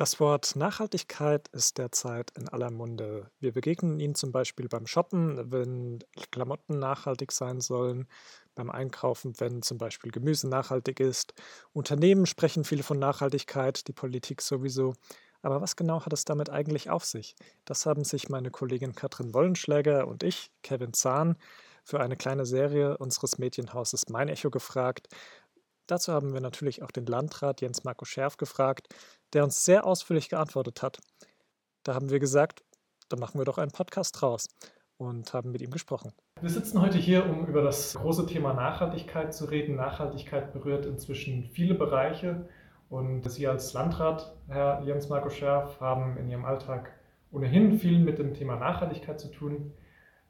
Das Wort Nachhaltigkeit ist derzeit in aller Munde. Wir begegnen ihnen zum Beispiel beim Shoppen, wenn Klamotten nachhaltig sein sollen, beim Einkaufen, wenn zum Beispiel Gemüse nachhaltig ist. Unternehmen sprechen viel von Nachhaltigkeit, die Politik sowieso. Aber was genau hat es damit eigentlich auf sich? Das haben sich meine Kollegin Katrin Wollenschläger und ich, Kevin Zahn, für eine kleine Serie unseres Medienhauses Mein Echo gefragt. Dazu haben wir natürlich auch den Landrat Jens Marco Scherf gefragt, der uns sehr ausführlich geantwortet hat. Da haben wir gesagt, dann machen wir doch einen Podcast draus und haben mit ihm gesprochen. Wir sitzen heute hier, um über das große Thema Nachhaltigkeit zu reden. Nachhaltigkeit berührt inzwischen viele Bereiche und Sie als Landrat, Herr Jens Marco Scherf, haben in Ihrem Alltag ohnehin viel mit dem Thema Nachhaltigkeit zu tun.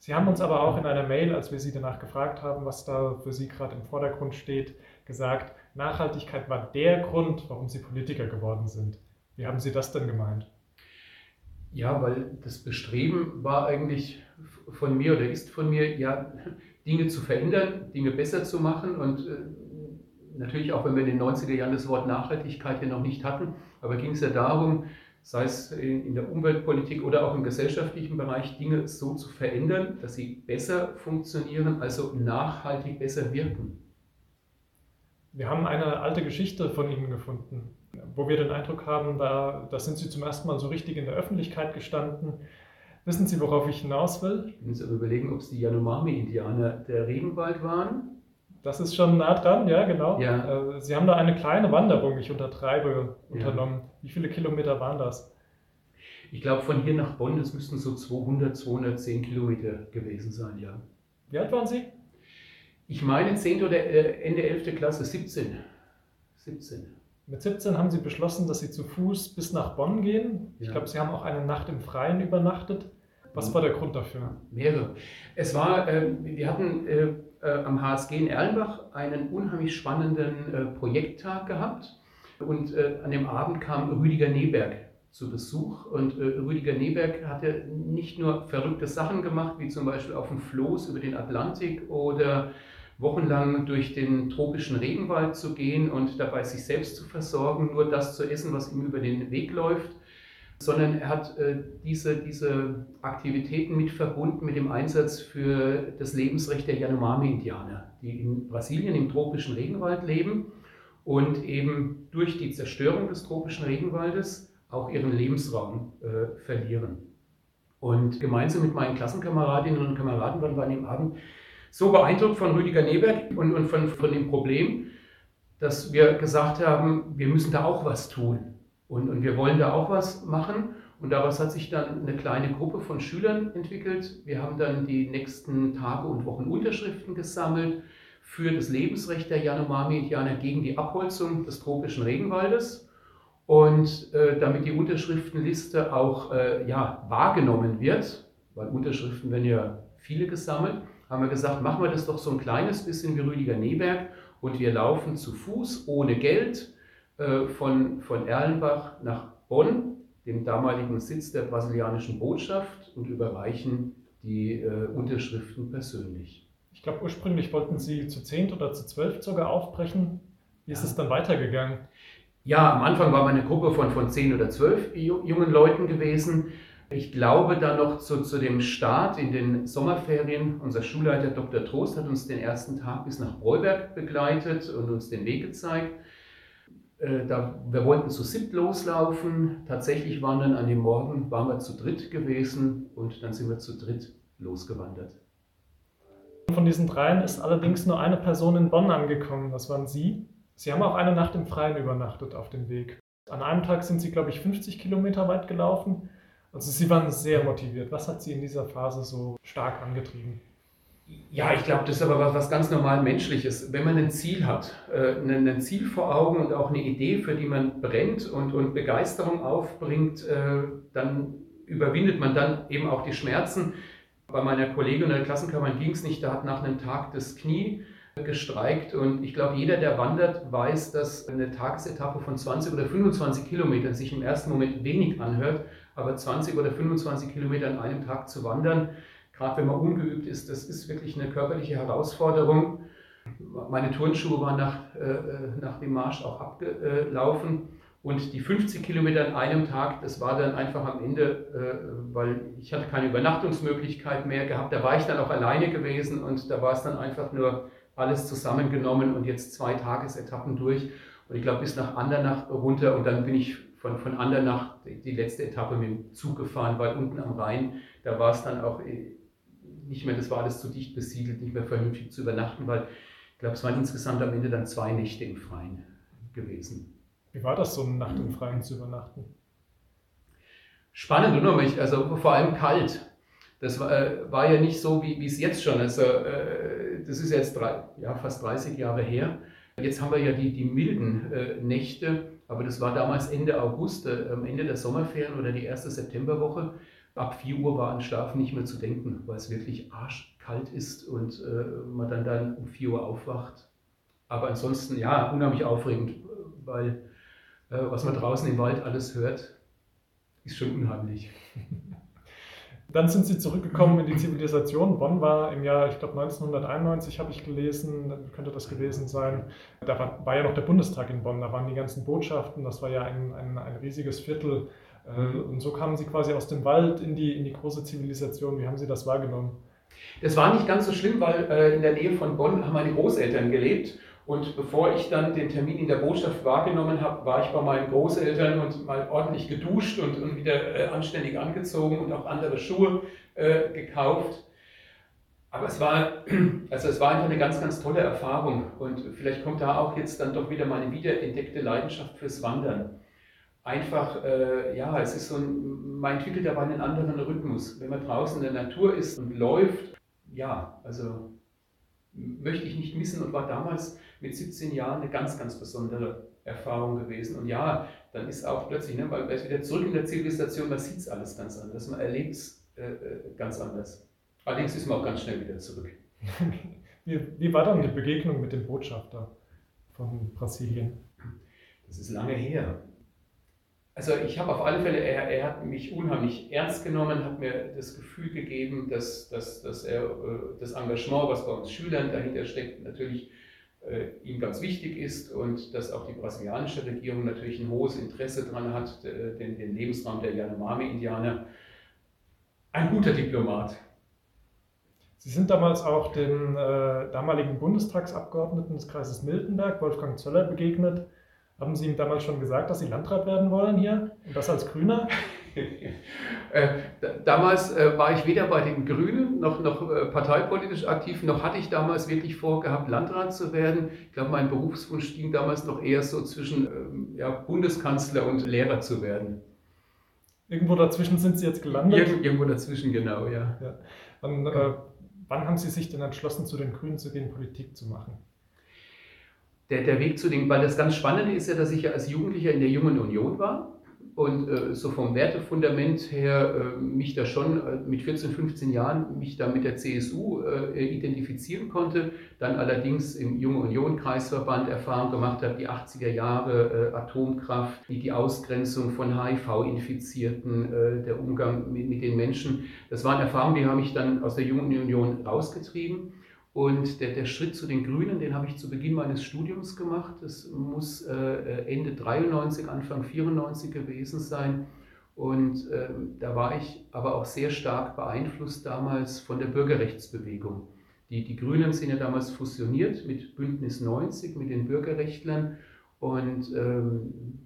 Sie haben uns aber auch in einer Mail, als wir Sie danach gefragt haben, was da für Sie gerade im Vordergrund steht, gesagt, Nachhaltigkeit war der Grund, warum Sie Politiker geworden sind. Wie haben Sie das denn gemeint? Ja, weil das Bestreben war eigentlich von mir oder ist von mir, ja, Dinge zu verändern, Dinge besser zu machen und äh, natürlich auch, wenn wir in den 90er Jahren das Wort Nachhaltigkeit ja noch nicht hatten, aber ging es ja darum, sei es in der Umweltpolitik oder auch im gesellschaftlichen Bereich, Dinge so zu verändern, dass sie besser funktionieren, also nachhaltig besser wirken. Wir haben eine alte Geschichte von Ihnen gefunden, wo wir den Eindruck haben, da, da sind Sie zum ersten Mal so richtig in der Öffentlichkeit gestanden. Wissen Sie, worauf ich hinaus will? Ich muss aber überlegen, ob es die Yanomami-Indianer der Regenwald waren. Das ist schon nah dran, ja, genau. Ja. Äh, Sie haben da eine kleine Wanderung, ich untertreibe, unternommen. Ja. Wie viele Kilometer waren das? Ich glaube, von hier nach Bonn, das müssten so 200, 210 Kilometer gewesen sein, ja. Wie alt waren Sie? Ich meine 10. oder äh, Ende 11. Klasse, 17. 17. Mit 17 haben Sie beschlossen, dass Sie zu Fuß bis nach Bonn gehen. Ich glaube, Sie haben auch eine Nacht im Freien übernachtet. Was war der Grund dafür? Mehrere. Es war, äh, wir hatten äh am HSG in Erlenbach einen unheimlich spannenden äh, Projekttag gehabt. Und äh, an dem Abend kam Rüdiger Neberg zu Besuch. Und Rüdiger Neberg hatte nicht nur verrückte Sachen gemacht, wie zum Beispiel auf dem Floß über den Atlantik oder wochenlang durch den tropischen Regenwald zu gehen und dabei sich selbst zu versorgen, nur das zu essen, was ihm über den Weg läuft, sondern er hat äh, diese, diese Aktivitäten mit verbunden mit dem Einsatz für das Lebensrecht der Yanomami-Indianer, die in Brasilien im tropischen Regenwald leben und eben durch die Zerstörung des tropischen Regenwaldes auch ihren Lebensraum äh, verlieren. Und gemeinsam mit meinen Klassenkameradinnen und Kameraden waren wir an dem Abend so beeindruckt von Rüdiger Neberg und, und von, von dem Problem, dass wir gesagt haben, wir müssen da auch was tun. Und, und wir wollen da auch was machen. Und daraus hat sich dann eine kleine Gruppe von Schülern entwickelt. Wir haben dann die nächsten Tage und Wochen Unterschriften gesammelt für das Lebensrecht der Yanomami-Indianer gegen die Abholzung des tropischen Regenwaldes. Und äh, damit die Unterschriftenliste auch äh, ja, wahrgenommen wird, weil Unterschriften werden ja viele gesammelt, haben wir gesagt, machen wir das doch so ein kleines bisschen wie Rüdiger Neberg und wir laufen zu Fuß ohne Geld von, von Erlenbach nach Bonn, dem damaligen Sitz der brasilianischen Botschaft, und überreichen die äh, Unterschriften persönlich. Ich glaube, ursprünglich wollten Sie zu 10 oder zu 12 sogar aufbrechen. Wie ist ja. es dann weitergegangen? Ja, am Anfang war wir eine Gruppe von, von 10 oder 12 jungen Leuten gewesen. Ich glaube dann noch zu, zu dem Start in den Sommerferien. Unser Schulleiter Dr. Trost hat uns den ersten Tag bis nach Breuberg begleitet und uns den Weg gezeigt. Äh, da, wir wollten zu siebt loslaufen. Tatsächlich waren dann an dem Morgen waren wir zu dritt gewesen und dann sind wir zu dritt losgewandert. Von diesen dreien ist allerdings nur eine Person in Bonn angekommen. Das waren Sie. Sie haben auch eine Nacht im Freien übernachtet auf dem Weg. An einem Tag sind Sie, glaube ich, 50 Kilometer weit gelaufen also Sie waren sehr motiviert. Was hat Sie in dieser Phase so stark angetrieben? Ja, ich glaube, das ist aber was, was ganz normal Menschliches. Wenn man ein Ziel hat, äh, ein Ziel vor Augen und auch eine Idee, für die man brennt und, und Begeisterung aufbringt, äh, dann überwindet man dann eben auch die Schmerzen. Bei meiner Kollegin in der Klassenkammer ging es nicht, da hat nach einem Tag das Knie gestreikt und ich glaube, jeder, der wandert, weiß, dass eine Tagesetappe von 20 oder 25 Kilometern sich im ersten Moment wenig anhört, aber 20 oder 25 Kilometer an einem Tag zu wandern, gerade wenn man ungeübt ist, das ist wirklich eine körperliche Herausforderung. Meine Turnschuhe waren nach, äh, nach dem Marsch auch abgelaufen Und die 50 Kilometer an einem Tag, das war dann einfach am Ende, äh, weil ich hatte keine Übernachtungsmöglichkeit mehr gehabt. Da war ich dann auch alleine gewesen und da war es dann einfach nur alles zusammengenommen und jetzt zwei Tagesetappen durch. Und ich glaube bis nach Andernach runter und dann bin ich von, von Andernach die letzte Etappe mit dem Zug gefahren, weil unten am Rhein, da war es dann auch äh, nicht mehr, das war alles zu dicht besiedelt, nicht mehr vernünftig zu übernachten, weil ich glaube, es waren insgesamt am Ende dann zwei Nächte im Freien gewesen. Wie war das, so eine Nacht im Freien zu übernachten? Spannend, unheimlich, also vor allem kalt. Das war, äh, war ja nicht so, wie, es jetzt schon ist. Also, äh, das ist jetzt drei, ja, fast 30 Jahre her. Jetzt haben wir ja die, die milden äh, Nächte, aber das war damals Ende August, äh, am Ende der Sommerferien oder die erste Septemberwoche. Ab 4 Uhr war an Schlafen nicht mehr zu denken, weil es wirklich arschkalt ist und äh, man dann, dann um 4 Uhr aufwacht. Aber ansonsten, ja, unheimlich aufregend, weil äh, was man draußen im Wald alles hört, ist schon unheimlich. Dann sind sie zurückgekommen in die Zivilisation. Bonn war im Jahr, ich glaube 1991 habe ich gelesen, könnte das gewesen sein. Da war, war, ja noch der Bundestag in Bonn, da waren die ganzen Botschaften, das war ja ein, ein, ein riesiges Viertel. Äh, und so kamen sie quasi aus dem Wald in die, in die große Zivilisation. Wie haben Sie das wahrgenommen? Das war nicht ganz so schlimm, weil äh, in der Nähe von Bonn haben meine Großeltern gelebt. Und bevor ich dann den Termin in der Botschaft wahrgenommen habe, war ich bei meinen Großeltern und mal ordentlich geduscht und, und wieder äh, anständig angezogen und auch andere Schuhe gekauft. Aber es war, also es war einfach eine ganz, ganz tolle Erfahrung. Und vielleicht kommt da auch jetzt dann doch wieder meine wiederentdeckte Leidenschaft fürs Wandern. Einfach, äh, ja, es ist so ein, man entwickelt aber einen anderen Rhythmus. Wenn man draußen in der Natur ist und läuft, ja, also möchte ich nicht missen und war damals mit 17 Jahren eine ganz, ganz besondere Erfahrung gewesen. Und ja, dann ist auch plötzlich, ne, weil man wieder zurück in der Zivilisation, man sieht es alles ganz anders, man erlebt es äh, äh, ganz anders. Allerdings ist man auch ganz schnell wieder zurück. wie, wie war dann die Begegnung mit dem Botschafter von Brasilien? Das ist lange her. Also ich habe auf alle Fälle, er, er, hat mich unheimlich ernst genommen, hat mir das Gefühl gegeben, dass, dass, dass er äh, das Engagement, was bei uns Schülern dahinter steckt, natürlich äh, ihm ganz wichtig ist und dass auch die brasilianische Regierung natürlich ein hohes Interesse daran hat, den, den Lebensraum der Yanomami-Indianer. Ein guter Diplomat. Sie sind damals auch dem äh, damaligen Bundestagsabgeordneten des Kreises Miltenberg, Wolfgang Zöller, begegnet. Haben Sie ihm damals schon gesagt, dass Sie Landrat werden wollen hier? Und das als Grüner? Äh, damals äh, war ich weder bei den Grünen noch, noch äh, parteipolitisch aktiv, noch hatte ich damals wirklich vorgehabt, Landrat zu werden. Ich glaube, mein Berufswunsch ging damals noch eher so zwischen ähm, ja, Bundeskanzler und Lehrer zu werden. Irgendwo dazwischen sind Sie jetzt gelandet? Ir irgendwo dazwischen, genau, ja. ja. Und, äh, wann haben Sie sich denn entschlossen, zu den Grünen zu gehen, Politik zu machen? Der, der Weg zu den, weil das ganz Spannende ist ja, dass ich ja als Jugendlicher in der Jungen Union war und äh, so vom Wertefundament her äh, mich da schon äh, mit 14, 15 Jahren mich da mit der CSU äh, identifizieren konnte, dann allerdings im Junge Union Kreisverband Erfahrung gemacht habe, die 80er Jahre äh, Atomkraft, die, die Ausgrenzung von HIV-Infizierten, äh, der Umgang mit, mit den Menschen. Das waren Erfahrungen, die haben mich dann aus der Jungen Union rausgetrieben. Und der, der Schritt zu den Grünen, den habe ich zu Beginn meines Studiums gemacht. Das muss äh, Ende 93, Anfang 94 gewesen sein. Und ähm, da war ich aber auch sehr stark beeinflusst damals von der Bürgerrechtsbewegung. Die, die Grünen sind ja damals fusioniert mit Bündnis 90, mit den Bürgerrechtlern. Und ähm,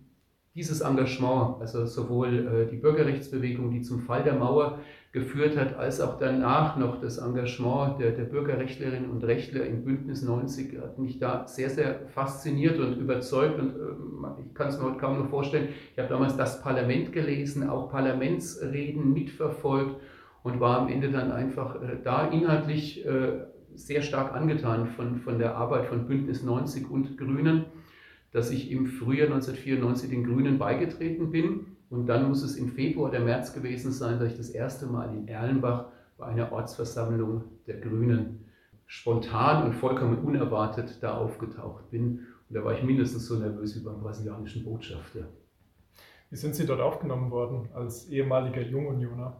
dieses Engagement, also sowohl äh, die Bürgerrechtsbewegung, die zum Fall der Mauer geführt hat, als auch danach noch das Engagement der, der Bürgerrechtlerinnen und Rechtler im Bündnis 90 hat mich da sehr, sehr fasziniert und überzeugt. Und äh, ich kann es mir heute kaum noch vorstellen, ich habe damals das Parlament gelesen, auch Parlamentsreden mitverfolgt und war am Ende dann einfach äh, da inhaltlich äh, sehr stark angetan von, von der Arbeit von Bündnis 90 und Grünen, dass ich im Frühjahr 1994 den Grünen beigetreten bin und dann muss es im Februar oder März gewesen sein, dass ich das erste Mal in Erlenbach bei einer Ortsversammlung der Grünen spontan und vollkommen unerwartet da aufgetaucht bin. Und da war ich mindestens so nervös wie beim brasilianischen Botschafter. Wie sind Sie dort aufgenommen worden als ehemaliger Jungunioner?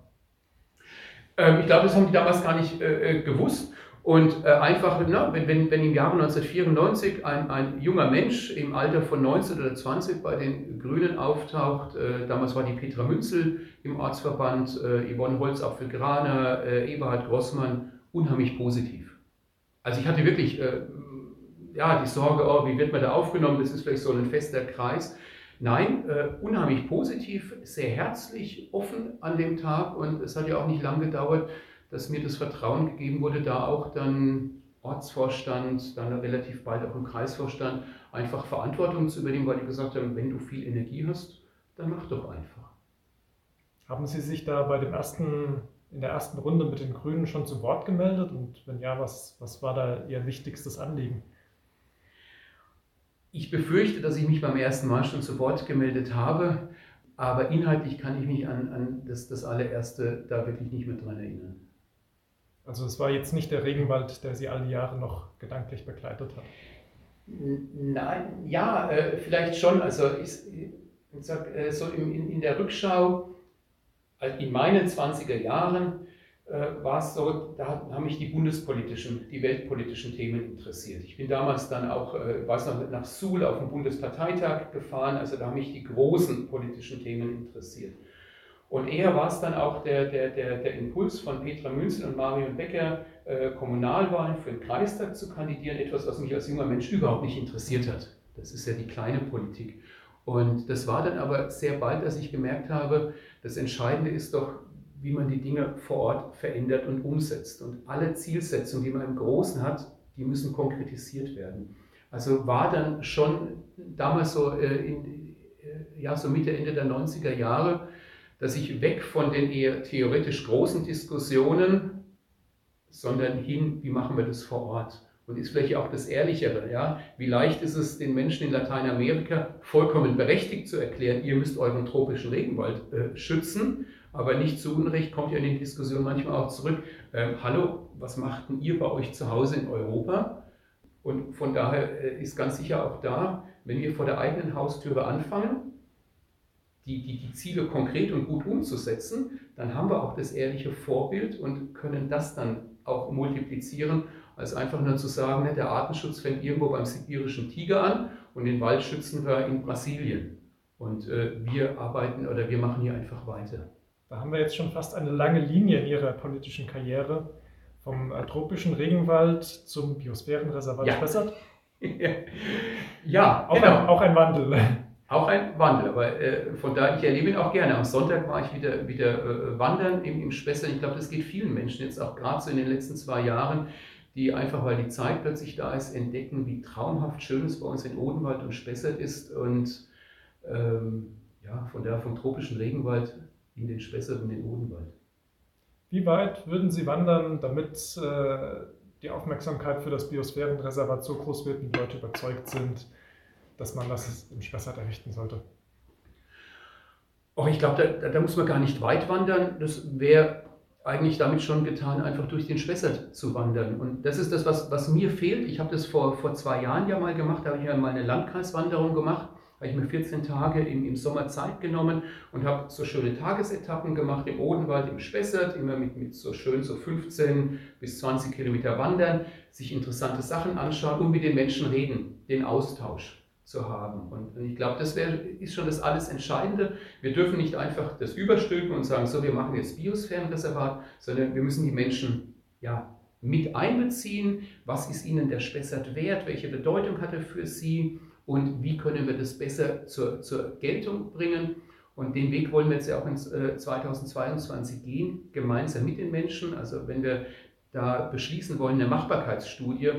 Ähm, ich glaube, das haben die damals gar nicht äh, äh gewusst. Und äh, einfach, na, wenn, wenn, wenn im Jahre 1994 ein, ein junger Mensch im Alter von 19 oder 20 bei den Grünen auftaucht, äh, damals war die Petra Münzel im Ortsverband, äh, Yvonne Holzapfel-Graner, äh, Eberhard Grossmann, unheimlich positiv. Also ich hatte wirklich äh, ja, die Sorge, oh, wie wird man da aufgenommen, das ist vielleicht so ein fester Kreis. Nein, äh, unheimlich positiv, sehr herzlich, offen an dem Tag und es hat ja auch nicht lange gedauert, dass mir das Vertrauen gegeben wurde, da auch dann Ortsvorstand, dann relativ bald auch im Kreisvorstand, einfach Verantwortung zu übernehmen, weil die gesagt haben, wenn du viel Energie hast, dann mach doch einfach. Haben Sie sich da bei dem ersten, in der ersten Runde mit den Grünen schon zu Wort gemeldet? Und wenn ja, was, was war da Ihr wichtigstes Anliegen? Ich befürchte, dass ich mich beim ersten Mal schon zu Wort gemeldet habe, aber inhaltlich kann ich mich an, an das, das allererste da wirklich nicht mehr dran erinnern. Also es war jetzt nicht der Regenwald, der Sie alle Jahre noch gedanklich begleitet hat. Nein, ja, äh, vielleicht schon. Also ich, ich sag, äh, so in, in der Rückschau, äh, in meinen 20er Jahren, äh, war es so, da haben mich die bundespolitischen, die weltpolitischen Themen interessiert. Ich bin damals dann auch, äh, weiß noch, nach Suhl auf den Bundesparteitag gefahren, also da haben mich die großen politischen Themen interessiert. Und eher war es dann auch der, der, der, der Impuls von Petra Münzel und Marion Becker, äh, Kommunalwahlen für den Kreistag zu kandidieren, etwas, was mich als junger Mensch überhaupt nicht interessiert hat. Das ist ja die kleine Politik. Und das war dann aber sehr bald, dass ich gemerkt habe, das Entscheidende ist doch, wie man die Dinge vor Ort verändert und umsetzt. Und alle Zielsetzungen, die man im Großen hat, die müssen konkretisiert werden. Also war dann schon damals so, äh, in, äh, ja, so Mitte, Ende der 90er Jahre dass ich weg von den eher theoretisch großen Diskussionen, sondern hin, wie machen wir das vor Ort? Und ist vielleicht auch das Ehrlichere, ja? Wie leicht ist es den Menschen in Lateinamerika vollkommen berechtigt zu erklären, ihr müsst euren tropischen Regenwald äh, schützen, aber nicht zu Unrecht kommt ja in den Diskussionen manchmal auch zurück, äh, hallo, was macht ihr bei euch zu Hause in Europa? Und von daher äh, ist ganz sicher auch da, wenn wir vor der eigenen Haustüre anfangen, die, die, die Ziele konkret und gut umzusetzen, dann haben wir auch das ehrliche Vorbild und können das dann auch multiplizieren, als einfach nur zu sagen, ne, der Artenschutz fängt irgendwo beim sibirischen Tiger an und den Wald schützen wir in Brasilien. Und äh, wir arbeiten oder wir machen hier einfach weiter. Da haben wir jetzt schon fast eine lange Linie in Ihrer politischen Karriere. Vom äh, tropischen Regenwald zum Biosphärenreservat ja. Spessart. ja, auch, genau. ein, auch ein Wandel. Auch ein Wandel, aber äh, von daher, ich erlebe ihn auch gerne. Am Sonntag war ich wieder, wieder äh, wandern im, im Spessart. Ich glaube, das geht vielen Menschen jetzt auch gerade so in den letzten zwei Jahren, die einfach, weil die Zeit plötzlich da ist, entdecken, wie traumhaft schön es bei uns in Odenwald und Spessart ist. Und ähm, ja, von daher vom tropischen Regenwald in den Spessart und den Odenwald. Wie weit würden Sie wandern, damit äh, die Aufmerksamkeit für das Biosphärenreservat so groß wird und Leute überzeugt sind, dass man das im Spessart errichten sollte? Oh, ich glaube, da, da, muss man gar nicht weit wandern. Das wäre eigentlich damit schon getan, einfach durch den Spessart zu wandern. Und das ist das, was, was mir fehlt. Ich habe das vor, vor zwei Jahren ja mal gemacht, da habe ich ja mal eine Landkreiswanderung gemacht. Da habe ich mir 14 Tage im, im Sommer Zeit genommen und habe so schöne Tagesetappen gemacht im Odenwald, im Spessart, immer mit, mit so schön so 15 bis 20 Kilometer wandern, sich interessante Sachen anschauen und mit den Menschen reden, den Austausch zu haben. Und ich glaube, das wär, ist schon das alles Entscheidende. Wir dürfen nicht einfach das überstülpen und sagen, so, wir machen jetzt Biosphärenreservat, sondern wir müssen die Menschen ja, mit einbeziehen. Was ist ihnen der Spessart wert? Welche Bedeutung hat er für sie? Und wie können wir das besser zur, zur Geltung bringen? Und den Weg wollen wir jetzt ja auch in 2022 äh, gehen, gemeinsam mit den Menschen. Also wenn wir da beschließen wollen, eine Machbarkeitsstudie,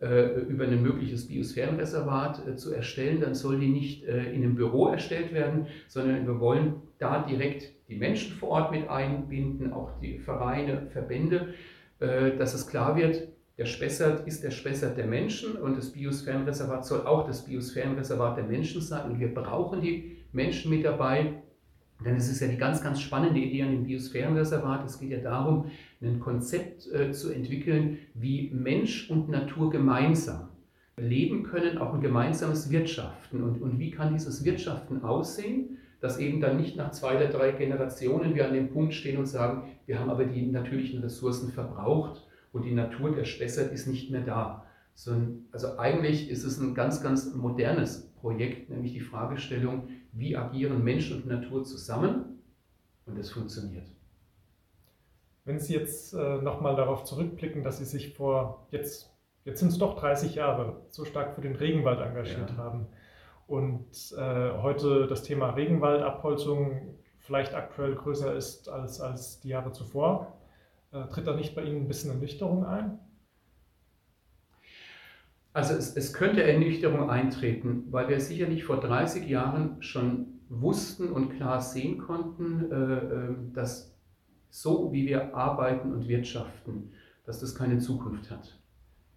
über ein mögliches Biosphärenreservat äh, zu erstellen, dann soll die nicht äh, in einem Büro erstellt werden, sondern wir wollen da direkt die Menschen vor Ort mit einbinden, auch die Vereine, Verbände, dass es klar wird, der Spessart ist der Spessart der Menschen und das Biosphärenreservat soll auch das Biosphärenreservat der Menschen sein und wir brauchen die Menschen mit dabei, denn es ist ja die ganz, ganz spannende Idee an dem Biosphärenreservat. Es geht ja darum, ein Konzept äh, zu entwickeln, wie Mensch und Natur gemeinsam leben können, auch ein gemeinsames Wirtschaften. Und, und wie kann dieses Wirtschaften aussehen, dass eben dann nicht nach zwei oder drei Generationen wir an dem Punkt stehen und sagen, wir haben aber die natürlichen Ressourcen verbraucht und die Natur der Spessart ist nicht mehr da. Also eigentlich ist es ein ganz, ganz modernes Projekt, nämlich die Fragestellung, wie agieren Mensch und Natur zusammen und es funktioniert. Wenn Sie jetzt äh, nochmal darauf zurückblicken, dass Sie sich vor, jetzt, jetzt sind es doch 30 Jahre, so stark für den Regenwald engagiert ja. haben und äh, heute das Thema Regenwaldabholzung vielleicht aktuell größer ist als, als die Jahre zuvor, äh, tritt da nicht bei Ihnen ein bisschen Ernüchterung ein? Also es, es könnte Ernüchterung eintreten, weil wir sicherlich vor 30 Jahren schon wussten und klar sehen konnten, äh, ähm, dass so wie wir arbeiten und wirtschaften, dass das keine Zukunft hat.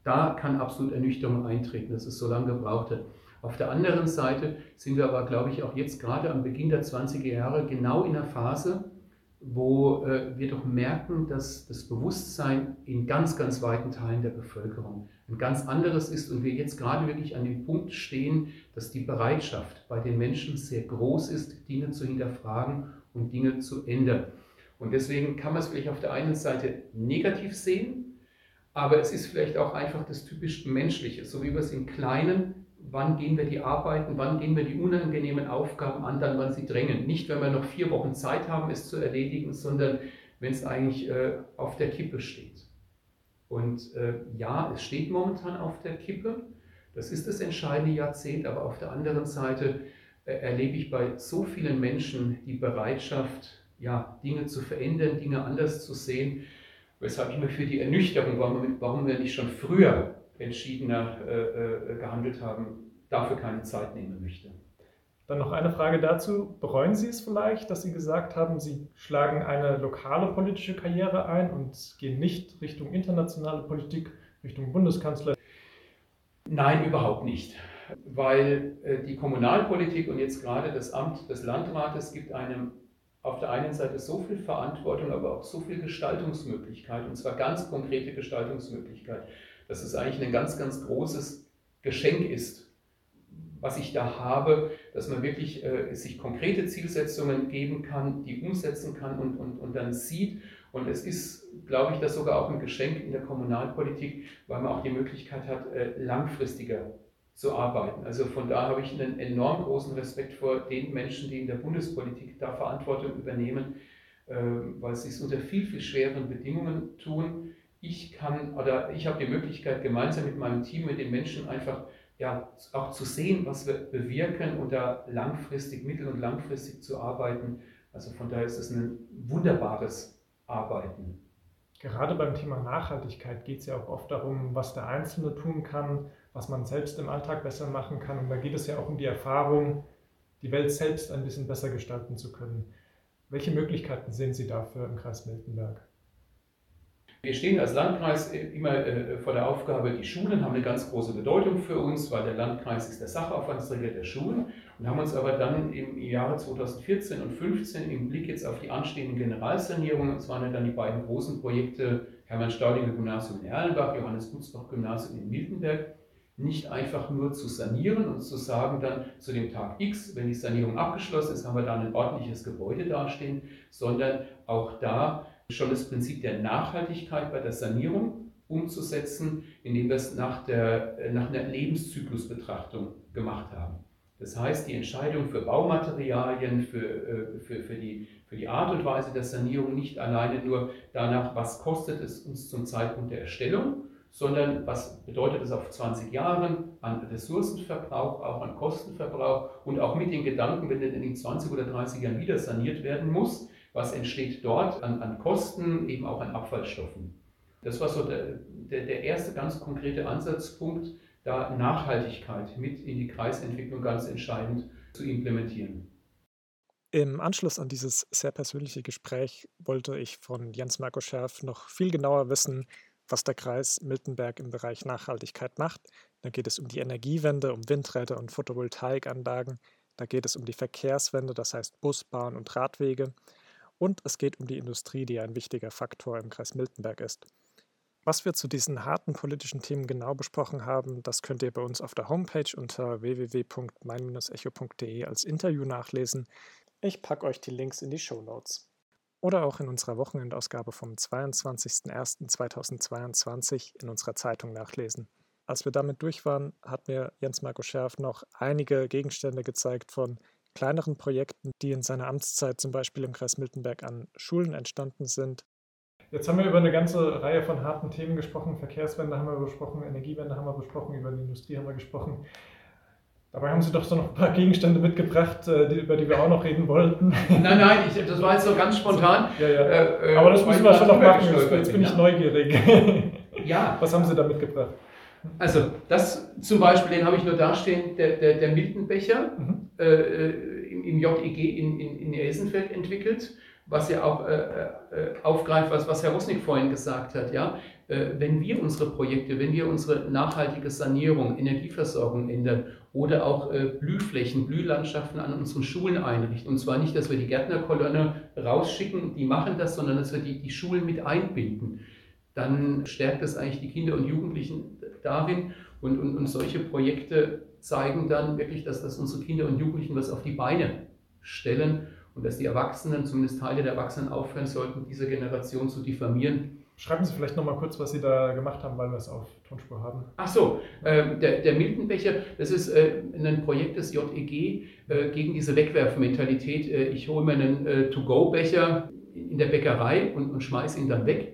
Da kann absolut Ernüchterung eintreten, dass es so lange gebraucht hat. Auf der anderen Seite sind wir aber, glaube ich, auch jetzt gerade am Beginn der 20er Jahre genau in der Phase, wo äh, wir doch merken, dass das Bewusstsein in ganz, ganz weiten Teilen der Bevölkerung ein ganz anderes ist und wir jetzt gerade wirklich an dem Punkt stehen, dass die Bereitschaft bei den Menschen sehr groß ist, Dinge zu hinterfragen und Dinge zu ändern. Und deswegen kann man es vielleicht auf der einen Seite negativ sehen, aber es ist vielleicht auch einfach das typisch Menschliche, so wie wir es im Kleinen wann gehen wir die Arbeiten, wann gehen wir die unangenehmen Aufgaben an, dann wann sie drängen. Nicht, wenn wir noch vier Wochen Zeit haben, es zu erledigen, sondern wenn es eigentlich äh, auf der Kippe steht. Und äh, ja, es steht momentan auf der Kippe. Das ist das entscheidende Jahrzehnt, aber auf der anderen Seite äh, erlebe ich bei so vielen Menschen die Bereitschaft, ja, Dinge zu verändern, Dinge anders zu sehen, weshalb ich mir für die Ernüchterung, warum, warum wir nicht schon früher entschiedener äh, äh, gehandelt haben, dafür keine Zeit nehmen möchte. Dann noch eine Frage dazu. Bereuen Sie es vielleicht, dass Sie gesagt haben, Sie schlagen eine lokale politische Karriere ein und gehen nicht Richtung internationale Politik, Richtung Bundeskanzler? Nein, überhaupt nicht. Weil äh, die Kommunalpolitik und jetzt gerade das Amt des Landrates gibt einem auf der einen Seite so viel Verantwortung, aber auch so viel Gestaltungsmöglichkeit, und zwar ganz konkrete Gestaltungsmöglichkeit dass es eigentlich ein ganz, ganz großes Geschenk ist, was ich da habe, dass man wirklich äh, sich konkrete Zielsetzungen geben kann, die umsetzen kann und, und, und dann sieht. Und es ist, glaube ich, das sogar auch ein Geschenk in der Kommunalpolitik, weil man auch die Möglichkeit hat, äh, langfristiger zu arbeiten. Also von da habe ich einen enorm großen Respekt vor den Menschen, die in der Bundespolitik da Verantwortung übernehmen, äh, weil sie es unter viel, viel schweren Bedingungen tun ich kann oder ich habe die Möglichkeit, gemeinsam mit meinem Team, mit den Menschen einfach ja, auch zu sehen, was wir bewirken und da langfristig, mittel- und langfristig zu arbeiten. Also von daher ist es ein wunderbares Arbeiten. Gerade beim Thema Nachhaltigkeit geht es ja auch oft darum, was der Einzelne tun kann, was man selbst im Alltag besser machen kann. Und da geht es ja auch um die Erfahrung, die Welt selbst ein bisschen besser gestalten zu können. Welche Möglichkeiten sehen Sie dafür im Kreis Miltenberg? Wir stehen als Landkreis immer äh, vor der Aufgabe, die Schulen haben eine ganz große Bedeutung für uns, weil der Landkreis ist der Sachaufwandsträger der Schulen und haben uns aber dann im Jahre 2014 und 2015 im Blick jetzt auf die anstehenden Generalsanierungen, und zwar dann die beiden großen Projekte Hermann Staudinger Gymnasium in Erlenbach, Johannes Gutzbach Gymnasium in Miltenberg, nicht einfach nur zu sanieren und zu sagen dann zu dem Tag X, wenn die Sanierung abgeschlossen ist, haben wir da ein ordentliches Gebäude dastehen, sondern auch da schon das Prinzip der Nachhaltigkeit bei der Sanierung umzusetzen, indem wir es nach, der, nach einer Lebenszyklusbetrachtung gemacht haben. Das heißt, die Entscheidung für Baumaterialien, für, äh, für, für, die, für die Art und Weise der Sanierung nicht alleine nur danach, was kostet es uns zum Zeitpunkt der Erstellung, sondern was bedeutet es auf 20 Jahren an Ressourcenverbrauch, auch an Kostenverbrauch und auch mit den Gedanken, wenn denn in den 20 oder 30 Jahren wieder saniert werden muss, was entsteht dort an, an Kosten, eben auch an Abfallstoffen. Das war so der, der, der erste ganz konkrete Ansatzpunkt, da Nachhaltigkeit mit in die Kreisentwicklung ganz entscheidend zu implementieren. Im Anschluss an dieses sehr persönliche Gespräch wollte ich von Jens Marco Scherf noch viel genauer wissen, was der Kreis Miltenberg im Bereich Nachhaltigkeit macht. Da geht es um die Energiewende, um Windräder und Photovoltaikanlagen. Da geht es um die Verkehrswende, das heißt Bus, Bahn und Radwege. Und es geht um die Industrie, die ein wichtiger Faktor im Kreis Miltenberg ist. Was wir zu diesen harten politischen Themen genau besprochen haben, das könnt ihr bei uns auf der Homepage unter www.mein-echo.de als Interview nachlesen. Ich packe euch die Links in die Show Notes. oder auch in unserer Wochenendausgabe vom 22.01.2022 in unserer Zeitung nachlesen. Als wir damit durch waren, hat mir Jens Marco Scherf noch einige Gegenstände gezeigt von kleineren Projekten, die in seiner Amtszeit zum Beispiel im Kreis Miltenberg an Schulen entstanden sind. Jetzt haben wir über eine ganze Reihe von harten Themen gesprochen. Verkehrswende haben wir besprochen, Energiewende haben wir besprochen, über die Industrie haben wir gesprochen. Dabei haben Sie doch so noch ein paar Gegenstände mitgebracht, äh, die, über die wir auch noch reden wollten. Nein, nein, ich, das war jetzt so ganz spontan. Ja, ja. Äh, Aber das müssen wir schon noch machen. Jetzt, jetzt bin ich neugierig. Ja. Was haben Sie da mitgebracht? Also, das zum Beispiel, den habe ich nur dastehen, der, der, der Miltenbecher mhm. Äh, im, JEG in, in, in Esenfeld entwickelt, was ja auch äh, äh, aufgreift, was, was Herr Rosnick vorhin gesagt hat. Ja? Äh, wenn wir unsere Projekte, wenn wir unsere nachhaltige Sanierung, Energieversorgung ändern oder auch äh, Blühflächen, Blühlandschaften an unseren Schulen einrichten, und zwar nicht, dass wir die Gärtnerkolonne rausschicken, die machen das, sondern dass wir die, die Schulen mit einbinden, dann stärkt das eigentlich die Kinder und Jugendlichen darin. Und, und, und solche Projekte zeigen dann wirklich, dass, dass unsere Kinder und Jugendlichen was auf die Beine stellen und dass die Erwachsenen, zumindest Teile der Erwachsenen, aufhören sollten, diese Generation zu diffamieren. Schreiben Sie vielleicht nochmal kurz, was Sie da gemacht haben, weil wir es auf Tonspur haben. Ach so, äh, der, der Miltenbecher, das ist äh, ein Projekt des JEG äh, gegen diese Wegwerfmentalität. Äh, ich hole mir einen äh, To-Go-Becher in der Bäckerei und, und schmeiße ihn dann weg.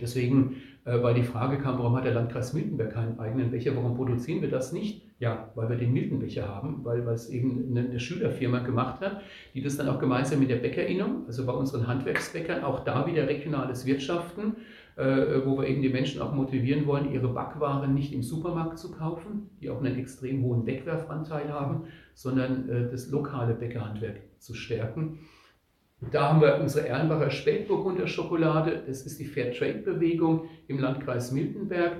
Deswegen weil die Frage kam, warum hat der Landkreis Miltenberg keinen eigenen Becher, warum produzieren wir das nicht? Ja, weil wir den Miltenbecher haben, weil, weil es eben eine, eine Schülerfirma gemacht hat, die das dann auch gemeinsam mit der Bäckerinnung, also bei unseren Handwerksbäckern, auch da wieder regionales Wirtschaften, äh, wo wir eben die Menschen auch motivieren wollen, ihre Backwaren nicht im Supermarkt zu kaufen, die auch einen extrem hohen Wegwerfanteil haben, sondern äh, das lokale Bäckerhandwerk zu stärken. Da haben wir unsere Erlenbacher Spätburgunder Schokolade. Das ist die Fairtrade-Bewegung im Landkreis Miltenberg.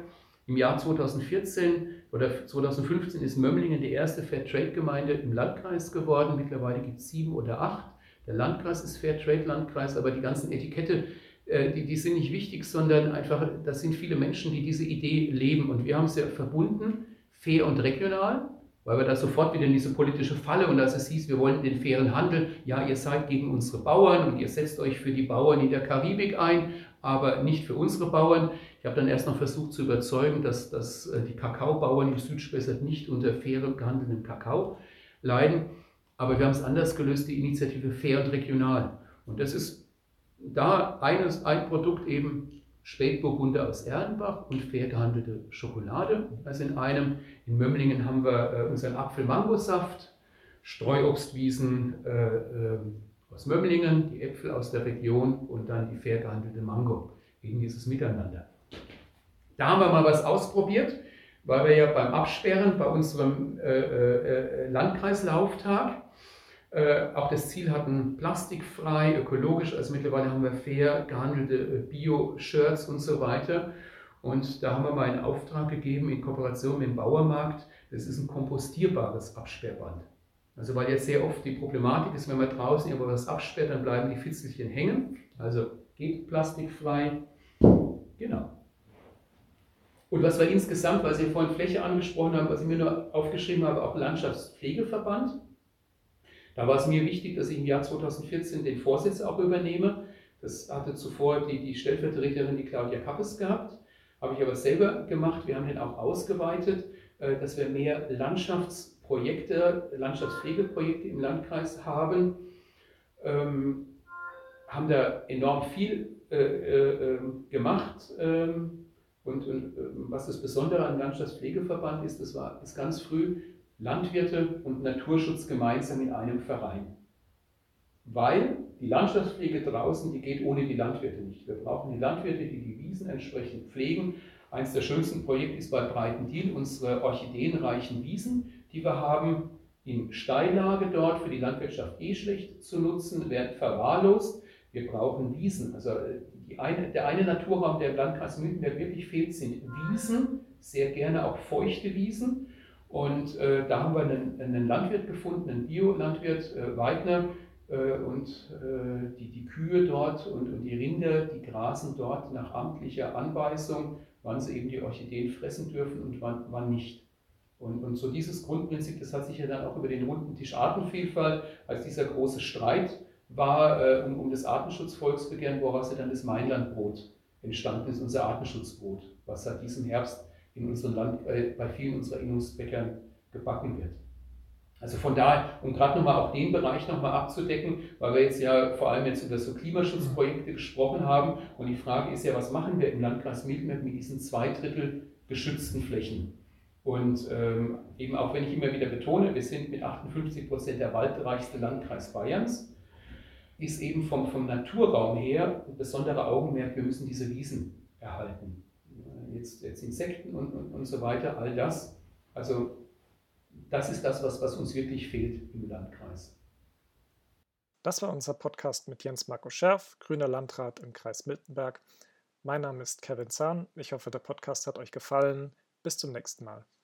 Im Jahr 2014 oder 2015 ist Mömlingen die erste Fairtrade-Gemeinde im Landkreis geworden. Mittlerweile gibt es sieben oder acht. Der Landkreis ist Fairtrade-Landkreis, aber die ganzen Etikette, äh, die, die sind nicht wichtig, sondern einfach, das sind viele Menschen, die diese Idee leben. Und wir haben sie verbunden, fair und regional. Weil wir da sofort wieder in diese politische Falle und als es hieß, wir wollen den fairen Handel, ja, ihr seid gegen unsere Bauern und ihr setzt euch für die Bauern in der Karibik ein, aber nicht für unsere Bauern. Ich habe dann erst noch versucht zu überzeugen, dass, dass äh, die Kakaobauern im Südspessart nicht unter fairem gehandelten Kakao leiden. Aber wir haben es anders gelöst, die Initiative Fair und Regional. Und das ist da eines, ein Produkt eben Spätburgunder aus Erlenbach und fair gehandelte Schokolade. Also in einem, in Mömlingen haben wir äh, unseren Apfel-Mangosaft, Streuobstwiesen äh, äh, aus Mömlingen, die Äpfel aus der Region und dann die fair gehandelte Mango. Eben dieses Miteinander. Da haben wir mal was ausprobiert, weil wir ja beim Absperren bei unserem Landkreislauftag äh, auch das Ziel hatten, plastikfrei, ökologisch, also mittlerweile haben wir fair gehandelte äh, Bio-Shirts und so weiter. Und da haben wir mal einen Auftrag gegeben in Kooperation mit dem Bauermarkt. Das ist ein kompostierbares Absperrband. Also weil jetzt sehr oft die Problematik ist, wenn man draußen irgendwo was absperrt, dann bleiben die Fitzelchen hängen. Also geht plastikfrei. Genau. Und was wir insgesamt, weil Sie vorhin Fläche angesprochen haben, was ich mir nur aufgeschrieben habe, auch Landschaftspflegeverband. Da war es mir wichtig, dass ich im Jahr 2014 den Vorsitz auch übernehme. Das hatte zuvor die, die Stellvertreterin, die Claudia Kappes, gehabt. Habe ich aber selber gemacht. Wir haben den auch ausgeweitet, äh, dass wir mehr Landschaftsprojekte, Landschaftspflegeprojekte im Landkreis haben. Ähm, haben da enorm viel äh, äh, ähm, gemacht. Ähm, und, und äh, was das Besondere am Landschaftspflegeverband ist, das war ist ganz früh Landwirte und Naturschutz gemeinsam in einem Verein. Weil die Landschaftspflege draußen, die geht ohne die Landwirte nicht. Wir brauchen die Landwirte, die die Wiesen entsprechend pflegen. Eines der schönsten Projekte ist bei Breitendiel unsere orchideenreichen Wiesen, die wir haben in Steillage dort für die Landwirtschaft eh schlecht zu nutzen, werden verwahrlost. Wir brauchen Wiesen. Also eine, der eine Naturraum, der im Landkreis München wirklich fehlt, sind Wiesen, sehr gerne auch feuchte Wiesen. Und äh, da haben wir einen, einen, Landwirt gefunden, einen Biolandwirt, äh, Weidner, äh, und äh, die, die Kühe dort und, und die Rinder, die grasen dort nach amtlicher Anweisung, wann sie eben die Orchideen fressen dürfen und wann, wann nicht. Und, und, so dieses Grundprinzip, das hat sich ja dann auch über den runden Tisch Artenvielfalt als dieser große Streit war äh, um, um das Artenschutzvolksbegehren, woraus ja dann das Mainlandbrot entstanden ist, unser Artenschutzbrot, was seit diesem Herbst in unserem Land, äh, bei vielen unserer Innungsbäckern gebacken wird. Also von daher, um gerade nochmal auch den Bereich nochmal abzudecken, weil wir jetzt ja vor allem jetzt über so Klimaschutzprojekte gesprochen haben und die Frage ist ja, was machen wir im Landkreis Miltenberg mit diesen zwei Drittel geschützten Flächen? Und ähm, eben auch wenn ich immer wieder betone, wir sind mit 58 Prozent der waldreichste Landkreis Bayerns, ist eben vom, vom Naturraum her ein besonderer Augenmerk, wir müssen diese Wiesen erhalten. Jetzt, jetzt Insekten und, und, und so weiter, all das. Also das ist das, was, was uns wirklich fehlt im Landkreis. Das war unser Podcast mit Jens Marco Scherf, grüner Landrat im Kreis Miltenberg. Mein Name ist Kevin Zahn. Ich hoffe, der Podcast hat euch gefallen. Bis zum nächsten Mal.